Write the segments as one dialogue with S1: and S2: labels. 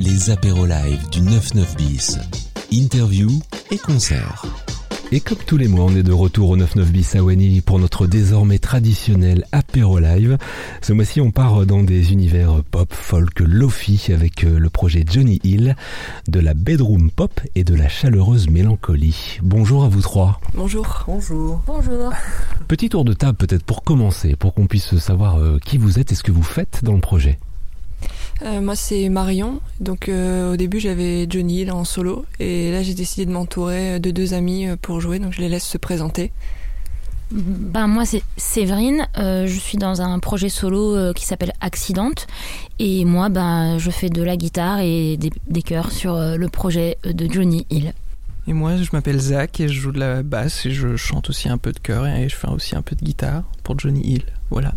S1: les apéros live du 99 bis. Interview et concert.
S2: Et comme tous les mois, on est de retour au 99 bis à Wani pour notre désormais traditionnel apéro live. Ce mois-ci, on part dans des univers pop, folk, lofi avec euh, le projet Johnny Hill, de la bedroom pop et de la chaleureuse mélancolie. Bonjour à vous trois.
S3: Bonjour.
S4: Bonjour.
S5: Bonjour.
S2: Petit tour de table peut-être pour commencer, pour qu'on puisse savoir euh, qui vous êtes et ce que vous faites dans le projet.
S3: Euh, moi c'est Marion. Donc euh, au début j'avais Johnny Hill en solo et là j'ai décidé de m'entourer de deux amis euh, pour jouer donc je les laisse se présenter.
S5: Ben moi c'est Séverine, euh, je suis dans un projet solo euh, qui s'appelle Accident et moi ben je fais de la guitare et des, des chœurs sur euh, le projet de Johnny Hill.
S4: Et moi, je m'appelle Zach et je joue de la basse et je chante aussi un peu de chœur et je fais aussi un peu de guitare pour Johnny Hill. Voilà.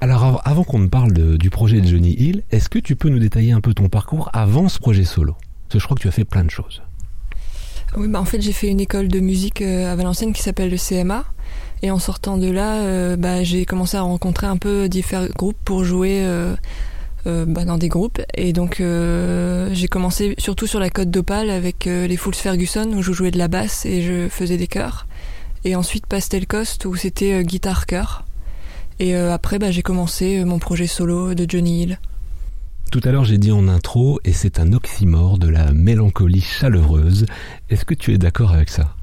S2: Alors av- avant qu'on ne parle du projet de Johnny Hill, est-ce que tu peux nous détailler un peu ton parcours avant ce projet solo? Parce que je crois que tu as fait plein de choses.
S3: Oui bah en fait j'ai fait une école de musique euh, à Valenciennes qui s'appelle le CMA et en sortant de là euh, bah, j'ai commencé à rencontrer un peu différents groupes pour jouer euh, bah, dans des groupes. Et donc j'ai commencé surtout sur la côte d'Opale avec les Fools Ferguson où je jouais de la basse et je faisais des chœurs. Et ensuite Pastel Coast où c'était euh, guitare chœur et euh, après bah, j'ai commencé euh, mon projet solo de Johnny Hill.
S2: Tout à l'heure j'ai dit en intro, et c'est un oxymore de la mélancolie chaleureuse. Est-ce que tu es d'accord avec ça?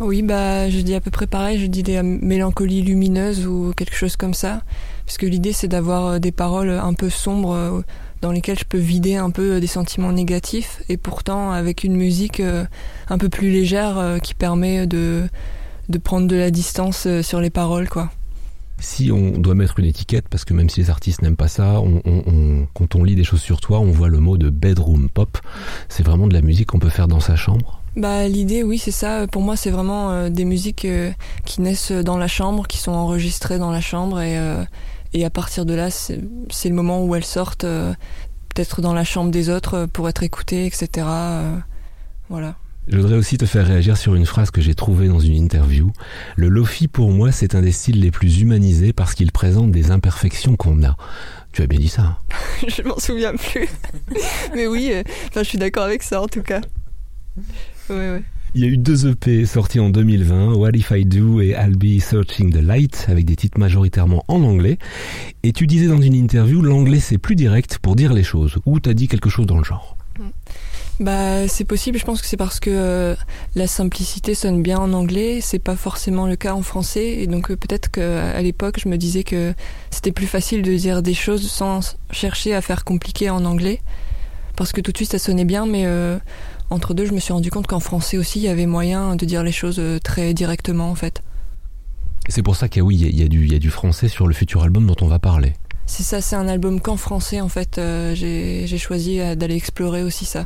S3: Oui, bah, je dis à peu près pareil, je dis des euh, mélancolies lumineuses ou quelque chose comme ça. Parce que l'idée, c'est d'avoir des paroles un peu sombres dans lesquelles je peux vider un peu des sentiments négatifs et pourtant avec une musique un peu plus légère qui permet de, de prendre de la distance sur les paroles, quoi.
S2: Si on doit mettre une étiquette, parce que même si les artistes n'aiment pas ça, on- on- on- quand on lit des choses sur toi, on voit le mot de bedroom pop. C'est vraiment de la musique qu'on peut faire dans sa chambre?
S3: Bah, l'idée, oui, c'est ça. Pour moi, c'est vraiment euh, des musiques euh, qui naissent dans la chambre, qui sont enregistrées dans la chambre, et, euh, et à partir de là, c'est le moment où elles sortent, peut-être dans la chambre des autres, pour être écoutées, etc. voilà.
S2: Je voudrais aussi te faire réagir sur une phrase que j'ai trouvée dans une interview. Le lofi pour moi c'est un des styles les plus humanisés parce qu'il présente des imperfections qu'on a. Tu as bien dit ça. hein
S3: je m'en souviens plus. Mais oui, euh, enfin, je suis d'accord avec ça, en tout cas. Ouais, ouais.
S2: Il y a eu deux EP sortis en 2020, What If I Do et I'll Be Searching the Light, avec des titres majoritairement en anglais. Et tu disais dans une interview, l'anglais c'est plus direct pour dire les choses, ou t'as dit quelque chose dans le genre?
S3: Bah, c'est possible. Je pense que c'est parce que euh, la simplicité sonne bien en anglais. C'est pas forcément le cas en français. Et donc, euh, peut-être qu'à l'époque, je me disais que c'était plus facile de dire des choses sans chercher à faire compliqué en anglais. Parce que tout de suite, ça sonnait bien. Mais euh, entre deux, je me suis rendu compte qu'en français aussi, il y avait moyen de dire les choses très directement, en fait.
S2: C'est pour ça qu'il y a, oui, y a- du, il y a du français sur le futur album dont on va parler.
S3: C'est ça, c'est un album qu'en français, en fait. J'ai choisi d'aller explorer aussi ça.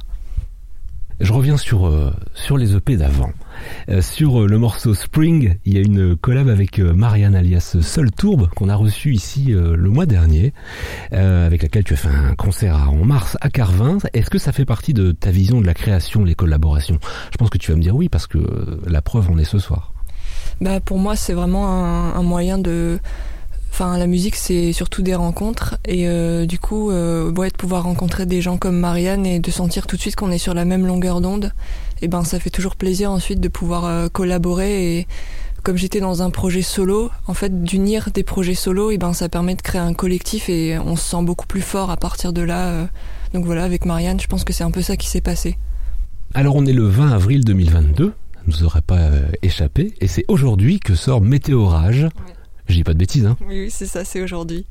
S2: Je reviens sur, euh, sur les EP d'avant. Euh, sur euh, le morceau Spring, il y a une collab avec euh, Marianne alias Seul Tourbe qu'on a reçu ici euh, le mois dernier, avec laquelle tu as fait un concert en mars à Carvin. Est-ce que ça fait partie de ta vision de la création, les collaborations? Je pense que tu vas me dire oui parce que la preuve en est ce soir.
S3: Bah pour moi c'est vraiment un, un moyen de enfin la musique c'est surtout des rencontres. Et euh, du coup euh, ouais, de pouvoir rencontrer des gens comme Marianne et de sentir tout de suite qu'on est sur la même longueur d'onde et ben ça fait toujours plaisir ensuite de pouvoir euh, collaborer. Et comme j'étais dans un projet solo en fait d'unir des projets solo et ben ça permet de créer un collectif et on se sent beaucoup plus fort à partir de là euh. donc voilà avec Marianne je pense que c'est un peu ça qui s'est passé.
S2: Alors on est le 20 avril 2022, ça ne nous aurait pas euh, échappé, et c'est aujourd'hui que sort Météorage. Je dis pas de bêtises, hein
S3: oui oui c'est ça c'est aujourd'hui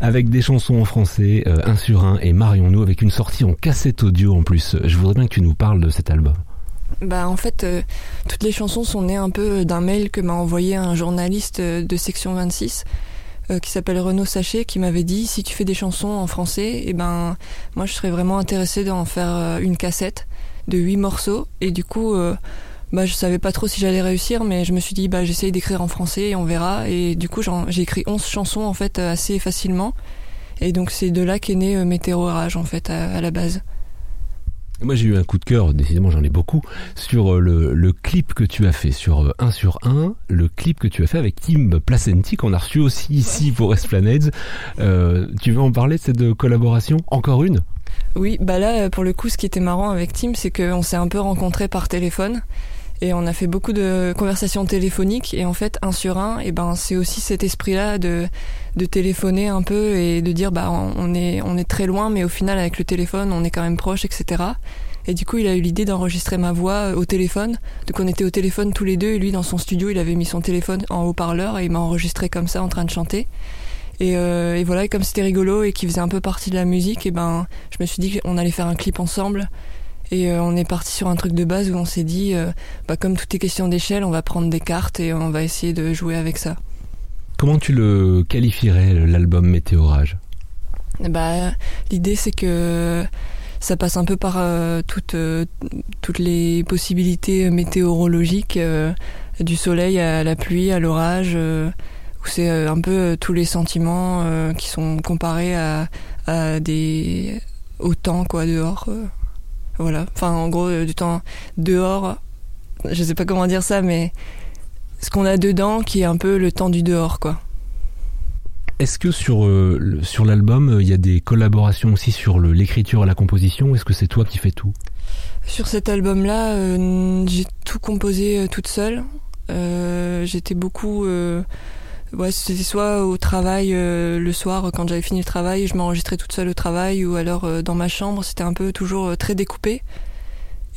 S2: Avec des chansons en français, euh, un sur un et Marions-nous avec une sortie en cassette audio en plus. Je voudrais bien que tu nous parles de cet album.
S3: Bah en fait, euh, toutes les chansons sont nées un peu d'un mail que m'a envoyé un journaliste euh, de section 26 euh, qui s'appelle Renaud Sachet qui m'avait dit si tu fais des chansons en français, et ben moi je serais vraiment intéressé d'en faire euh, une cassette de huit morceaux et du coup euh, bah je savais pas trop si j'allais réussir mais je me suis dit bah j'essaye d'écrire en français et on verra. Et du coup j'ai écrit 11 chansons en fait euh, assez facilement. Et donc c'est de là qu'est né euh, Météorage en fait à- à la base.
S2: Moi j'ai eu un coup de cœur, décidément j'en ai beaucoup, sur euh, le, le clip que tu as fait sur 1 sur 1, le clip que tu as fait avec Tim Placenti qu'on a reçu aussi ici pour Esplanades. Euh, tu veux en parler de cette collaboration? Encore une?
S3: Oui, bah là, pour le coup, ce qui était marrant avec Tim, c'est qu'on s'est un peu rencontrés par téléphone et on a fait beaucoup de conversations téléphoniques. Et en fait un sur un et ben c'est aussi cet esprit là de de téléphoner un peu et de dire bah on est on est très loin mais au final avec le téléphone on est quand même proche etc et du coup il a eu l'idée d'enregistrer ma voix au téléphone. Donc on était au téléphone tous les deux. Et lui dans son studio il avait mis son téléphone en haut-parleur et il m'a enregistré comme ça en train de chanter. Et, euh, et voilà. Et comme c'était rigolo et qu'il faisait un peu partie de la musique et ben je me suis dit qu'on allait faire un clip ensemble et euh, on est parti sur un truc de base où on s'est dit, euh, bah, comme tout est question d'échelle, on va prendre des cartes et on va essayer de jouer avec ça.
S2: Comment tu le qualifierais, l'album Météorage?
S3: Bah, L'idée, c'est que ça passe un peu par euh, toutes, toutes les possibilités météorologiques, du soleil à la pluie, à l'orage, où c'est un peu tous les sentiments qui sont comparés à, à des au temps quoi dehors. Voilà. Enfin, en gros, euh, du temps dehors. Je sais pas comment dire ça, mais ce qu'on a dedans qui est un peu le temps du dehors, quoi.
S2: Est-ce que sur, euh, sur l'album, euh, il y a des collaborations aussi sur l'écriture et la composition? Est-ce que c'est toi qui fais tout?
S3: Sur cet album-là, j'ai tout composé toute seule. J'étais beaucoup ouais, c'était soit au travail euh, le soir quand j'avais fini le travail, je m'enregistrais toute seule au travail ou alors euh, dans ma chambre, c'était un peu toujours euh, très découpé.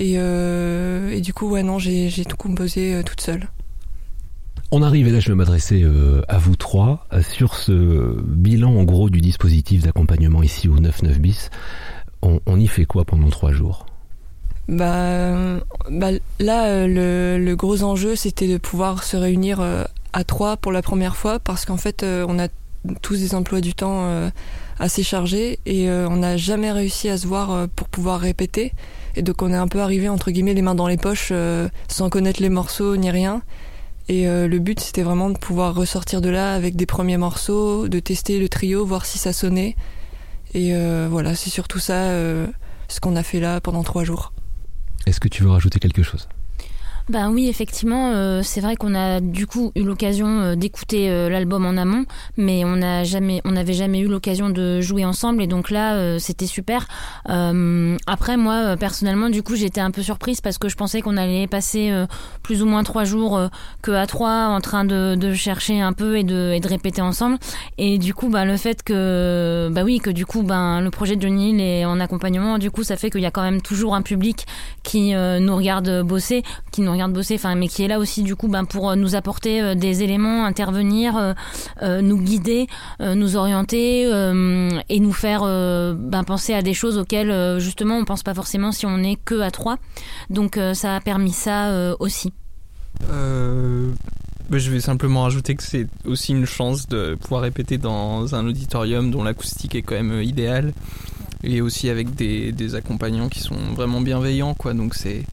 S3: Et, et du coup, ouais, non, j'ai tout composé toute seule.
S2: On arrive, et là je vais m'adresser à vous trois, sur ce bilan en gros du dispositif d'accompagnement ici au 9-9 bis. On, on, y fait quoi pendant trois jours?
S3: Bah, bah, là, le, le, gros enjeu, c'était de pouvoir se réunir à trois pour la première fois parce qu'en fait, euh, on a tous des emplois du temps euh, assez chargés et euh, on n'a jamais réussi à se voir pour pouvoir répéter. Et donc on est un peu arrivé entre guillemets les mains dans les poches sans connaître les morceaux ni rien. Et le but c'était vraiment de pouvoir ressortir de là avec des premiers morceaux, de tester le trio, voir si ça sonnait. Et voilà, c'est surtout ça ce qu'on a fait là pendant trois jours.
S2: Est-ce que tu veux rajouter quelque chose?
S5: Ben oui, effectivement, euh, c'est vrai qu'on a du coup eu l'occasion euh, d'écouter euh, l'album en amont, mais on n'a jamais, on n'avait jamais eu l'occasion de jouer ensemble, et donc là, c'était super. après, moi, personnellement, du coup, j'étais un peu surprise parce que je pensais qu'on allait passer plus ou moins trois jours que à trois en train de, de, chercher un peu et de, et de répéter ensemble. Et du coup, ben le fait que, bah oui, que du coup, ben le projet de Johnny est en accompagnement, du coup, ça fait qu'il y a quand même toujours un public qui nous regarde bosser, qui nous de bosser, mais qui est là aussi du coup ben, pour euh, nous apporter euh, des éléments, intervenir, euh, nous guider, nous orienter et nous faire ben, penser à des choses auxquelles justement on pense pas forcément si on n'est que à trois. Donc ça a permis ça aussi.
S4: Je vais simplement ajouter que c'est aussi une chance de pouvoir répéter dans un auditorium dont l'acoustique est quand même idéale et aussi avec des, des accompagnants qui sont vraiment bienveillants quoi donc c'est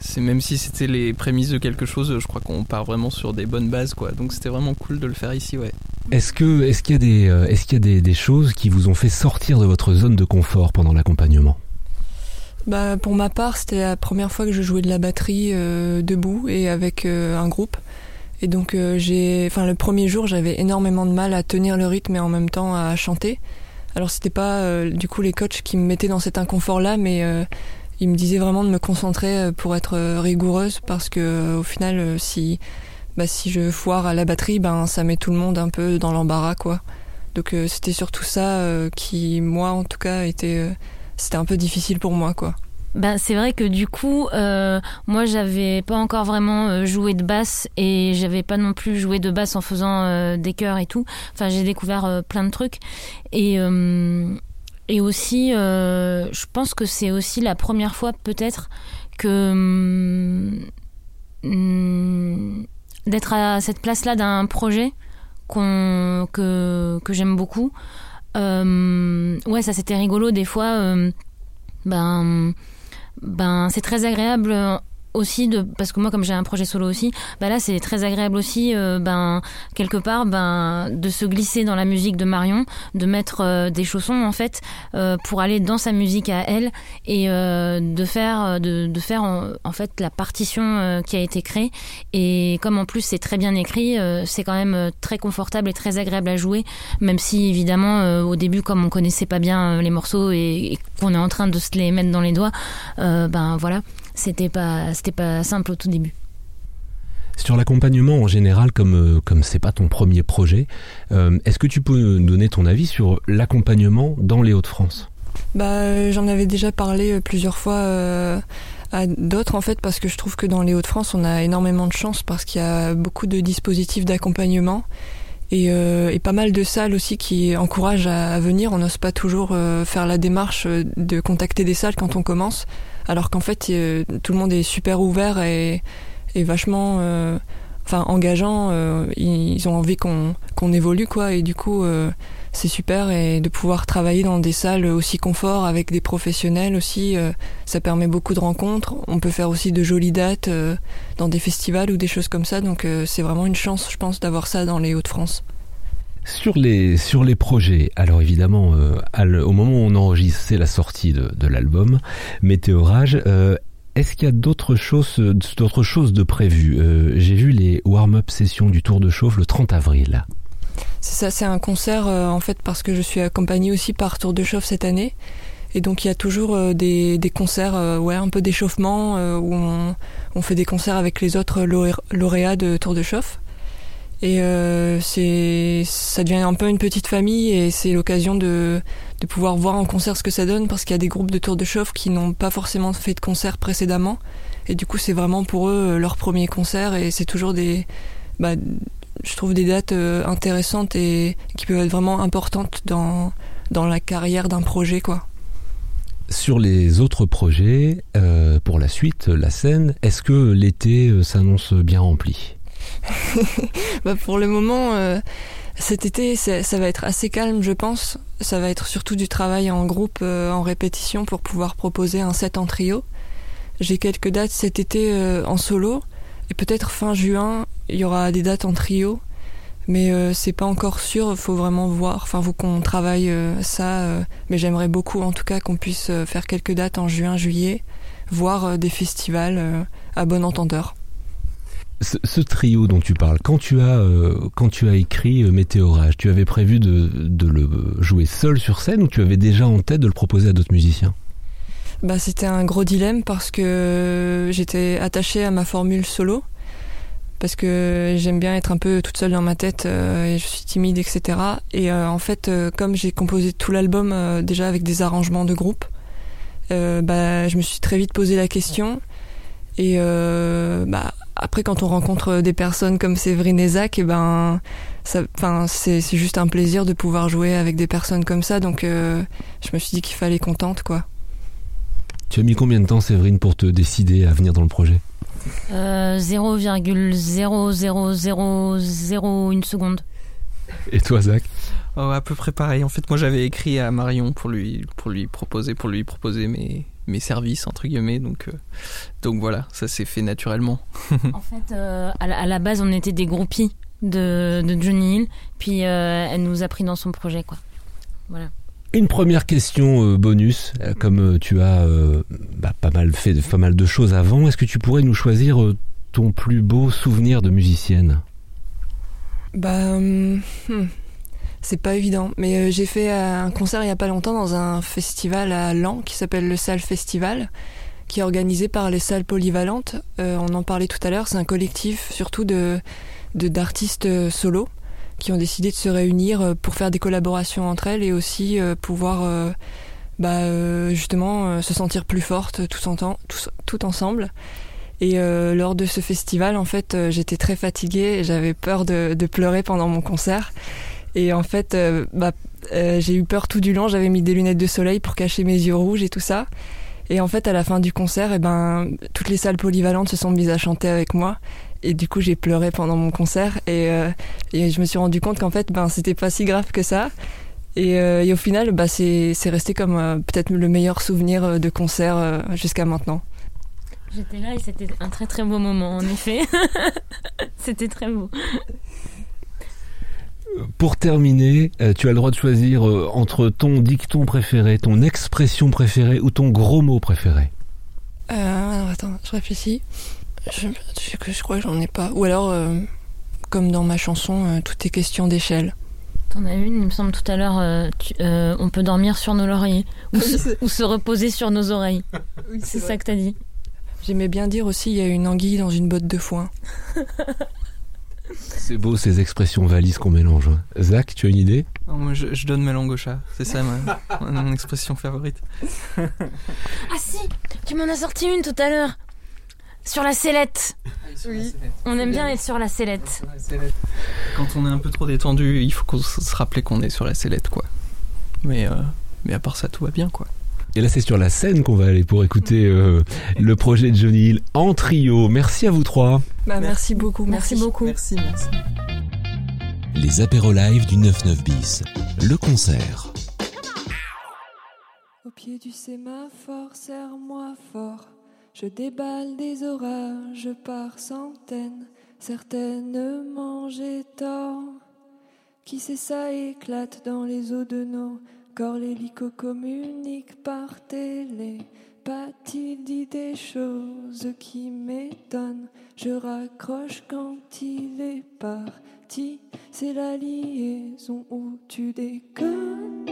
S4: c'est même si c'était les prémices de quelque chose, je crois qu'on part vraiment sur des bonnes bases, quoi. Donc c'était vraiment cool de le faire ici, ouais.
S2: Est-ce que est-ce qu'il y a des euh, est-ce qu'il y a des, des, choses qui vous ont fait sortir de votre zone de confort pendant l'accompagnement?
S3: Bah pour ma part, c'était la première fois que je jouais de la batterie euh, debout et avec euh, un groupe. Et donc j'ai, enfin le premier jour, j'avais énormément de mal à tenir le rythme et en même temps à chanter. Alors c'était pas du coup les coachs qui me mettaient dans cet inconfort là, mais il me disait vraiment de me concentrer euh, pour être euh, rigoureuse parce que euh, au final si bah, si je foire à la batterie ben ça met tout le monde un peu dans l'embarras quoi. Donc c'était surtout ça qui moi en tout cas était c'était un peu difficile pour moi quoi.
S5: Ben, c'est vrai que du coup, euh, moi, j'avais pas encore vraiment joué de basse et j'avais pas non plus joué de basse en faisant des chœurs et tout. Enfin, j'ai découvert plein de trucs. Et et aussi, euh, je pense que c'est aussi la première fois peut-être que hum, d'être à cette place-là d'un projet que, que j'aime beaucoup. Euh, ouais, ça c'était rigolo des fois. Euh, ben, ben c'est très agréable aussi de parce que moi comme j'ai un projet solo aussi bah là c'est très agréable aussi euh, ben quelque part ben de se glisser dans la musique de Marion de mettre euh, des chaussons en fait euh, pour aller dans sa musique à elle et de faire de, de faire en, fait la partition qui a été créée. Et comme en plus c'est très bien écrit c'est quand même très confortable et très agréable à jouer même si évidemment au début comme on connaissait pas bien les morceaux et, et qu'on est en train de se les mettre dans les doigts ben voilà c'était pas c'était pas simple au tout début.
S2: Sur l'accompagnement en général, comme euh, comme c'est pas ton premier projet, euh, est-ce que tu peux nous donner ton avis sur l'accompagnement dans les Hauts-de-France?
S3: Bah, j'en avais déjà parlé euh, plusieurs fois à d'autres en fait parce que je trouve que dans les Hauts-de-France, on a énormément de chance parce qu'il y a beaucoup de dispositifs d'accompagnement. Et, et, pas mal de salles aussi qui encouragent à, venir. On n'ose pas toujours faire la démarche de contacter des salles quand on commence alors qu'en fait euh, tout le monde est super ouvert et, vachement euh, enfin engageant euh, ils ont envie qu'on évolue quoi. Et du coup c'est super. Et de pouvoir travailler dans des salles aussi confort avec des professionnels aussi ça permet beaucoup de rencontres. On peut faire aussi de jolies dates dans des festivals ou des choses comme ça. Donc c'est vraiment une chance je pense d'avoir ça dans les Hauts-de-France
S2: sur les, sur les projets, alors évidemment, euh, au moment où on enregistre, la sortie de, de l'album Météorage. Euh, est-ce qu'il y a d'autres choses, d'autres choses de prévues? Euh, J'ai vu les warm-up sessions du Tour de Chauffe le 30 avril.
S3: C'est ça, c'est un concert en fait parce que je suis accompagnée aussi par Tour de Chauffe cette année. Et donc il y a toujours des, des concerts, ouais, un peu d'échauffement où on, on, fait des concerts avec les autres lauréats de Tour de Chauffe. Et euh, c'est, ça devient un peu une petite famille et c'est l'occasion de, de pouvoir voir en concert ce que ça donne parce qu'il y a des groupes de tour de chauffe qui n'ont pas forcément fait de concert précédemment. Et du coup, c'est vraiment pour eux euh, leur premier concert et c'est toujours des, bah, je trouve des dates euh, intéressantes et qui peuvent être vraiment importantes dans, dans la carrière d'un projet, quoi.
S2: Sur les autres projets, euh, pour la suite, la scène, est-ce que l'été s'annonce bien rempli?
S3: bah pour le moment, euh, cet été, ça, va être assez calme, je pense. Ça va être surtout du travail en groupe, euh, en répétition, pour pouvoir proposer un set en trio. J'ai quelques dates cet été euh, en solo, et peut-être fin juin, il y aura des dates en trio. Mais c'est pas encore sûr, faut vraiment voir. Enfin, faut qu'on travaille ça. mais j'aimerais beaucoup, en tout cas, qu'on puisse faire quelques dates en juin, juillet, voir des festivals à bon entendeur.
S2: Ce, trio dont tu parles, quand tu as euh, quand tu as écrit euh, Météorage, tu avais prévu de, le jouer seul sur scène ou tu avais déjà en tête de le proposer à d'autres musiciens?
S3: Bah c'était un gros dilemme parce que j'étais attachée à ma formule solo. Parce que j'aime bien être un peu toute seule dans ma tête euh, et je suis timide etc. Et en fait comme j'ai composé tout l'album déjà avec des arrangements de groupe, bah je me suis très vite posé la question et bah après, quand on rencontre des personnes comme Séverine et Zach, et eh ben, enfin, c'est juste un plaisir de pouvoir jouer avec des personnes comme ça. Donc, euh, je me suis dit qu'il fallait contente, quoi.
S2: Tu as mis combien de temps, Séverine, pour te décider à venir dans le projet?
S5: Euh, 0,00001 seconde.
S2: Et toi, Zach?
S4: Oh, À peu près pareil. En fait, moi, j'avais écrit à Marion pour lui, pour lui proposer, pour lui proposer mes, mes services entre guillemets donc euh, donc voilà ça s'est fait naturellement.
S5: En fait euh, à, la, base on était des groupies de, de Johnny Hill puis euh, elle nous a pris dans son projet quoi. Voilà.
S2: Une première question bonus, comme tu as bah, pas mal fait pas mal de choses avant, est-ce que tu pourrais nous choisir ton plus beau souvenir de musicienne?
S3: Bah, hum, hmm c'est pas évident. Mais euh, j'ai fait euh, un concert il y a pas longtemps dans un festival à Lan qui s'appelle le Salle Festival, qui est organisé par les salles polyvalentes. Euh, on en parlait tout à l'heure. C'est un collectif surtout de d'artistes solo qui ont décidé de se réunir pour faire des collaborations entre elles et aussi pouvoir bah, justement se sentir plus fortes tout, en temps, tout, ensemble. Et lors de ce festival, en fait, j'étais très fatiguée j'avais peur de, de, pleurer pendant mon concert. Et en fait, euh, bah, euh, j'ai eu peur tout du long. J'avais mis des lunettes de soleil pour cacher mes yeux rouges et tout ça. Et en fait, à la fin du concert, eh ben, toutes les salles polyvalentes se sont mises à chanter avec moi. Et du coup, j'ai pleuré pendant mon concert. Et, euh, je me suis rendu compte qu'en fait, ben, c'était pas si grave que ça. Et, et au final, bah, c'est resté comme peut-être le meilleur souvenir de concert jusqu'à maintenant.
S5: J'étais là et c'était un très très beau moment, en effet. c'était très beau.
S2: Pour terminer, euh, tu as le droit de choisir euh, entre ton dicton préféré, ton expression préférée ou ton gros mot préféré.
S6: Euh, alors attends, je réfléchis. Je, je, je crois que j'en ai pas. Ou alors, euh, comme dans ma chanson, euh, tout est question d'échelle.
S5: T'en as une, il me semble tout à l'heure, euh, euh, on peut dormir sur nos lauriers ou, se,
S6: c'est-
S5: ou se reposer sur nos oreilles.
S6: Oui,
S5: C'est ça que t'as dit.
S6: J'aimais bien dire aussi, il y a une anguille dans une botte de foin.
S2: C'est beau ces expressions valises qu'on mélange. hein. Zach, tu as une idée?
S4: Non, moi, je, je donne ma langue au chat. C'est ça ma, mon expression favorite.
S5: Ah si, tu m'en as sorti une tout à l'heure. Sur la sellette.
S6: Oui.
S5: On aime bien être sur la sellette.
S4: Quand on est un peu trop détendu, il faut qu'on se rappeler qu'on est sur la sellette, quoi. Mais, euh, mais à part ça, tout va bien, quoi.
S2: Et là, c'est sur la scène qu'on va aller pour écouter euh, le projet de Johnny Hill en trio. Merci à vous trois.
S6: Bah, merci beaucoup.
S5: Merci beaucoup.
S7: Merci, merci.
S1: Les apéros live du 99 bis. Le concert.
S3: Au pied du sémaphore, serre-moi fort. Je déballe des orages par centaines, certainement j'ai tort. Qui sait ça éclate dans les eaux de nos corps, l'hélico communique par télé. Pas-t-il dit des choses qui m'étonnent Je raccroche quand il est parti. C'est la liaison où tu déconnes.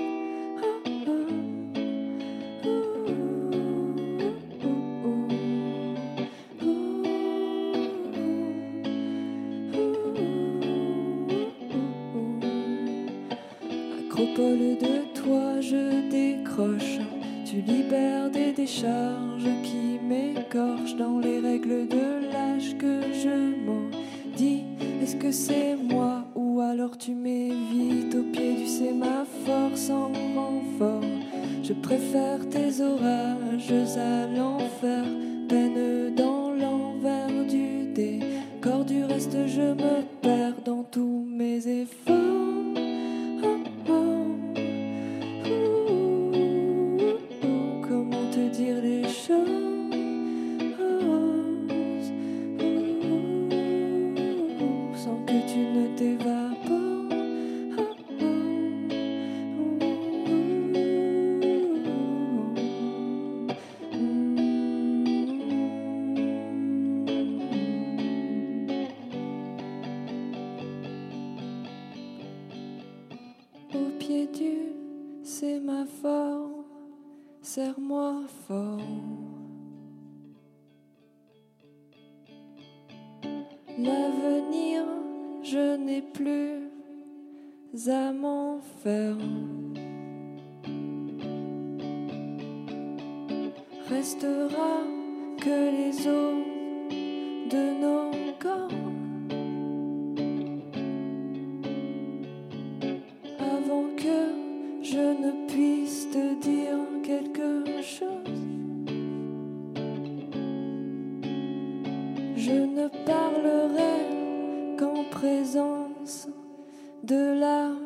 S3: Acropole de toi, je décroche. Tu des décharges qui m'écorchent dans les règles de l'âge que je maudis. Est-ce que c'est moi ou alors tu m'évites au pied du sémaphore sans renfort? Je préfère tes orages à l'enfer, peine dans l'envers du décor. Du reste, je me perds dans tous mes efforts. De la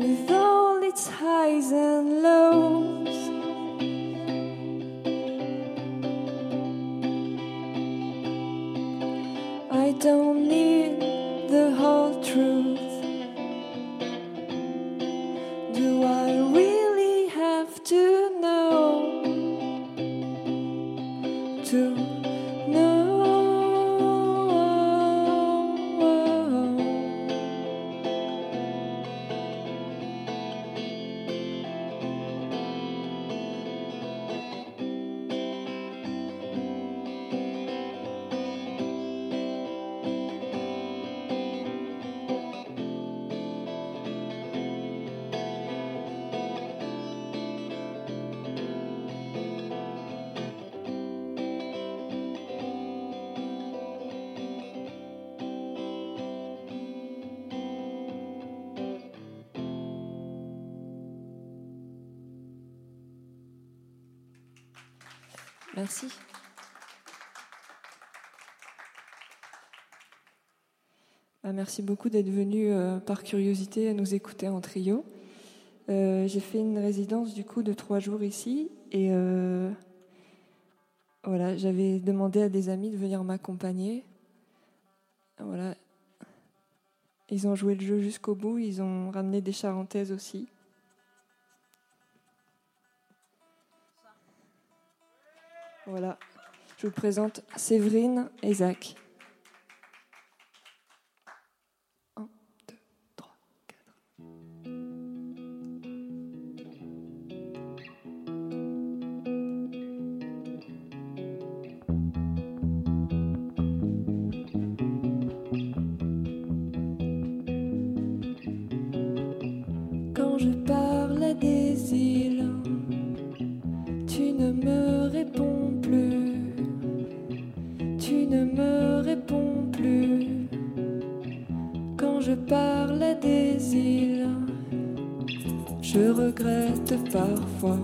S3: with all its highs and lows. Merci. Bah, merci beaucoup d'être venu euh, par curiosité à nous écouter en trio. Euh, J'ai fait une résidence du coup de trois jours ici et euh, voilà, j'avais demandé à des amis de venir m'accompagner. Voilà, ils ont joué le jeu jusqu'au bout, ils ont ramené des charentaises aussi. Voilà, je vous présente Séverine et je regrette parfois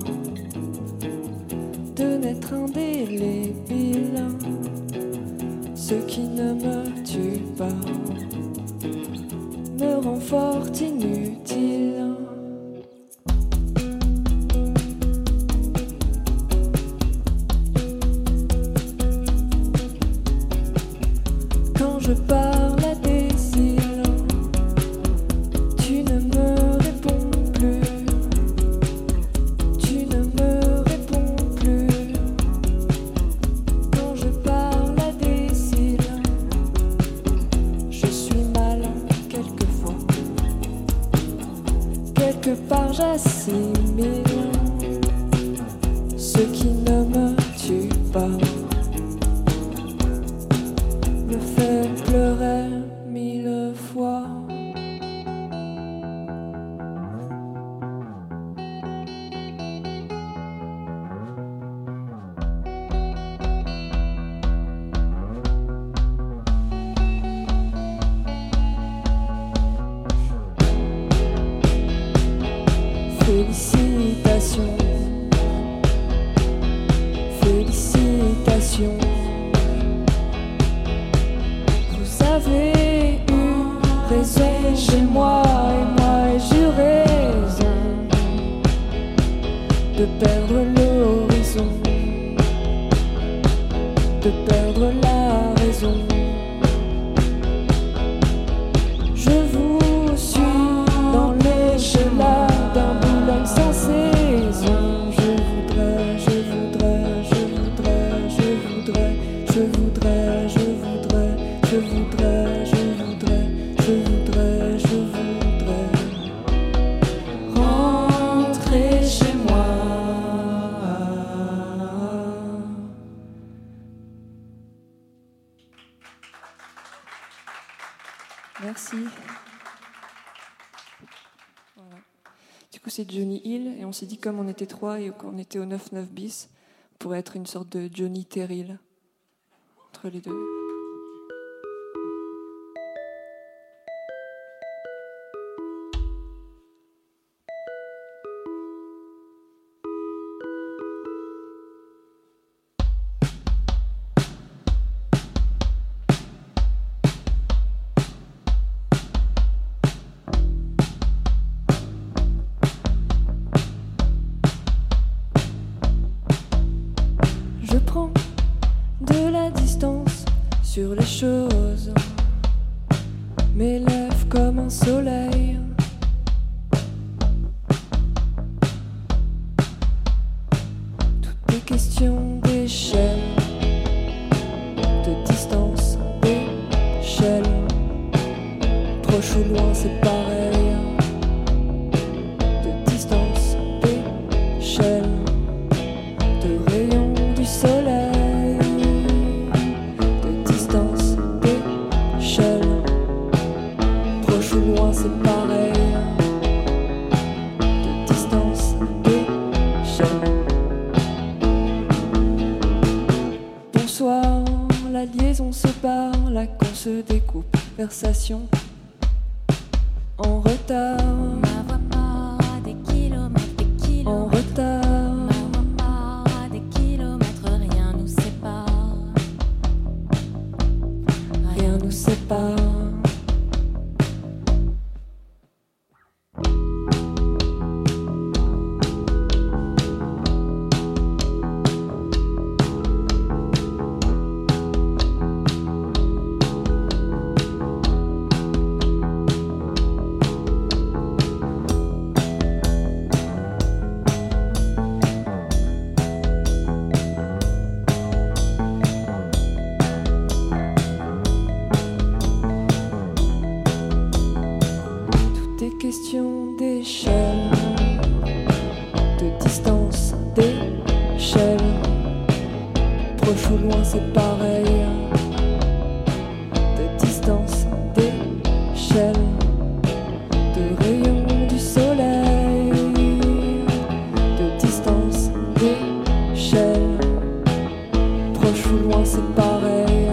S3: de n'être indélébile. Ce qui ne me tue pas me rend fort inutile. Félicitations. Félicitations. Johnny Hill, et on s'est dit, comme on était trois et qu'on était au 9-9 bis, on pourrait être une sorte de Johnny Terrill entre les deux. La liaison se parle, qu'on se découpe, conversation en retard,
S7: Ma voix part à des kilomètres, des
S3: en
S7: kilomètres.
S3: retard.
S7: Ma voix part à des kilomètres, rien nous sépare.
S3: rien nous sépare. Proche ou loin, c'est pareil.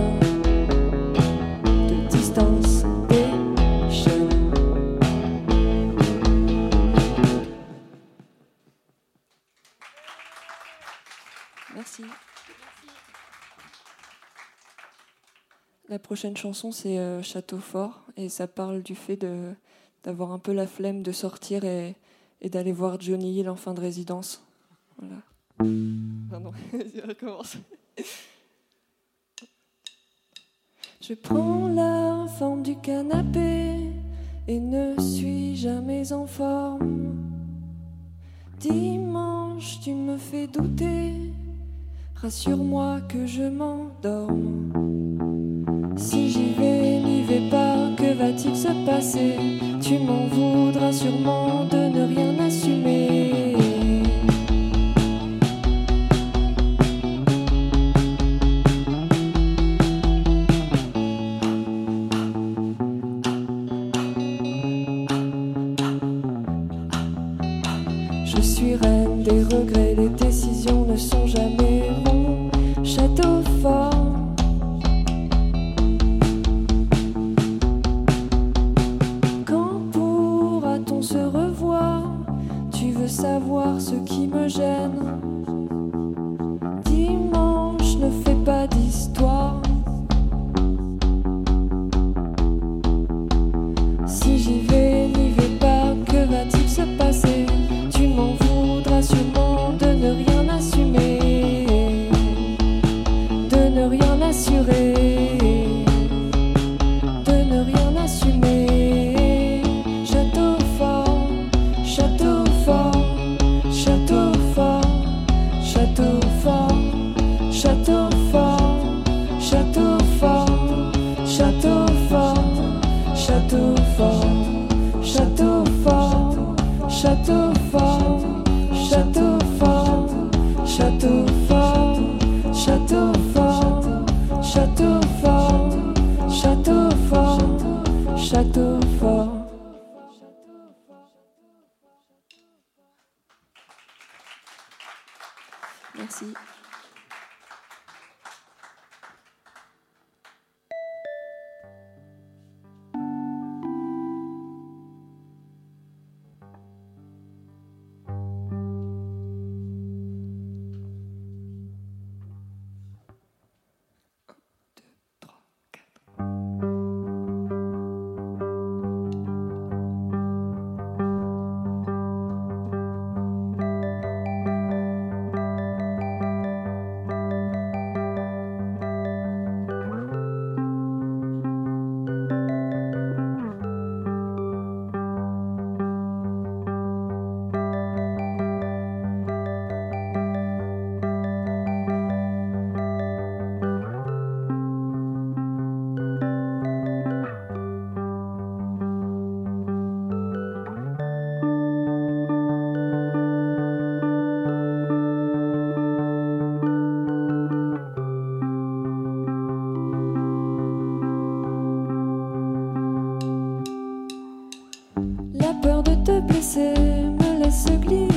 S3: De distance. Merci. La prochaine chanson, c'est euh, Château Fort, et ça parle du fait de d'avoir un peu la flemme de sortir et, et d'aller voir Johnny Hill en fin de résidence. Voilà. Pardon, vas-y, recommence. Je prends la forme du canapé et ne suis jamais en forme. Dimanche, tu me fais douter. Rassure-moi que je m'endorme. Si j'y vais, n'y vais pas, que va-t-il se passer? Tu m'en voudras sûrement de ne rien assumer. des regrets, les décisions ne sont jamais rondes. Château fort. Quand pourra-t-on se revoir? Tu veux savoir ce qui me gêne? Merci. laisser, me laisse glisser.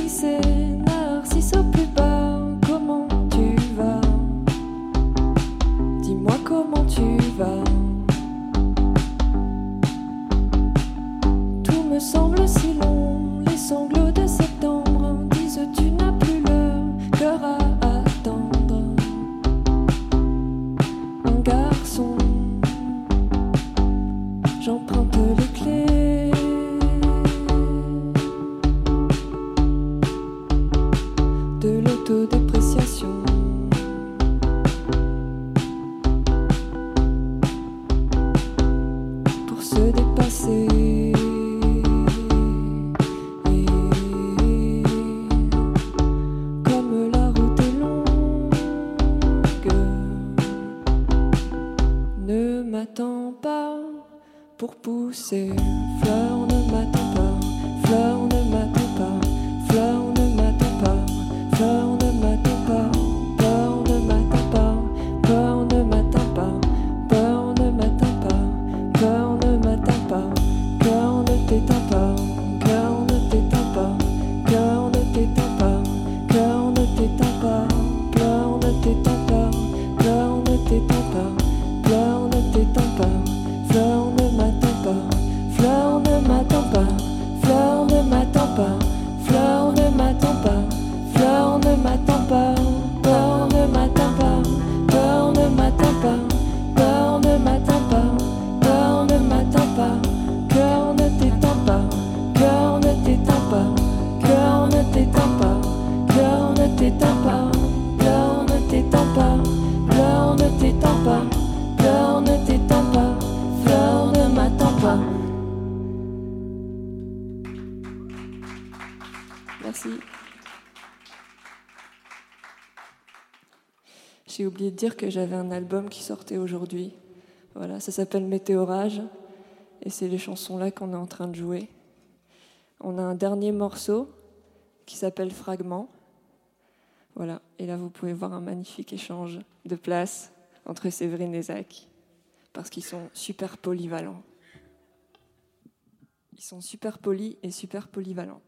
S3: oublié de dire que j'avais un album qui sortait aujourd'hui. Voilà, ça s'appelle Météorage. Et c'est les chansons-là qu'on est en train de jouer. On a un dernier morceau qui s'appelle Fragment. Voilà, et là vous pouvez voir un magnifique échange de place entre Séverine et Zach, parce qu'ils sont super polyvalents. Ils sont super polis et super polyvalents.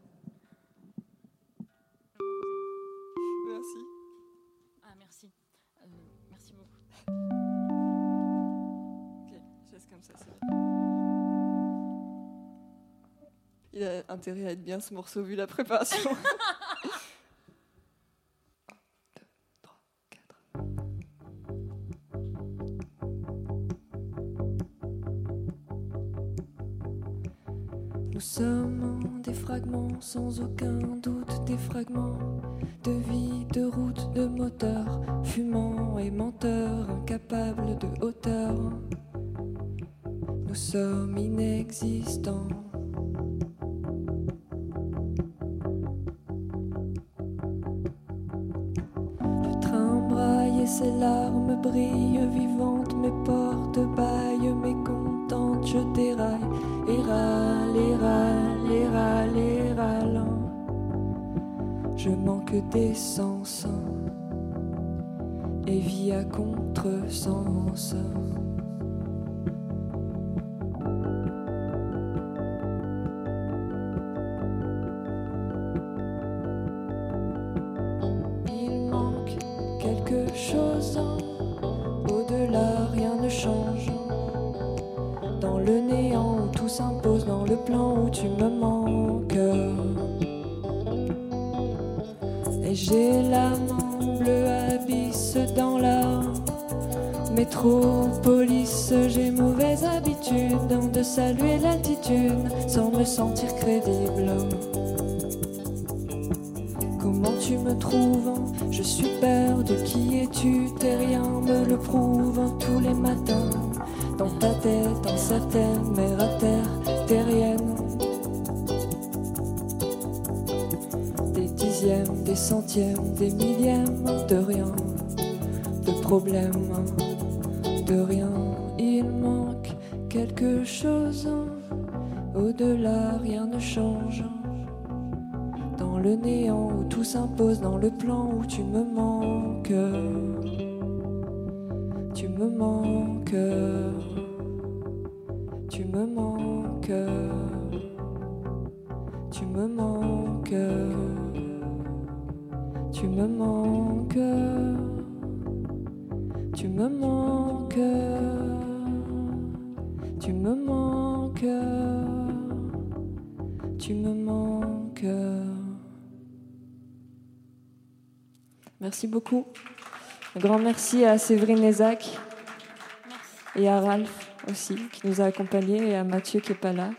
S3: intérêt à être bien ce morceau vu la préparation. Nous sommes des fragments, sans aucun doute, des fragments de vie, de route, de moteur, fumant et menteur. Je manque d'essence et vis à contresens. Ne change. Dans le néant où tout s'impose, dans le plan où tu me manques. Tu me manques. Tu me manques. Tu me manques. Tu me manques. Tu me manques. Tu me manques. Tu me manques. Merci beaucoup. Un grand merci à Séverine Ezac et à Ralph aussi, qui nous a accompagnés, et à Mathieu qui n'est pas là.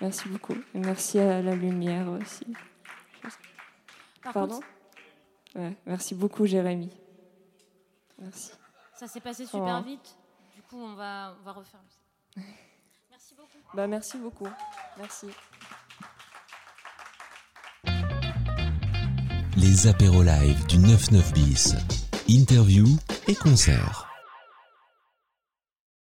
S3: Merci beaucoup. Et merci à la lumière aussi.
S5: Par
S3: Pardon
S5: contre,
S3: Ouais, Merci beaucoup, Jérémy. Merci.
S5: ça s'est passé super
S3: Oh.
S5: vite. Du coup, on va, on va refaire. Merci beaucoup.
S3: Bah, merci beaucoup. Merci.
S1: Les apéros live du 99 bis. Interview et concert.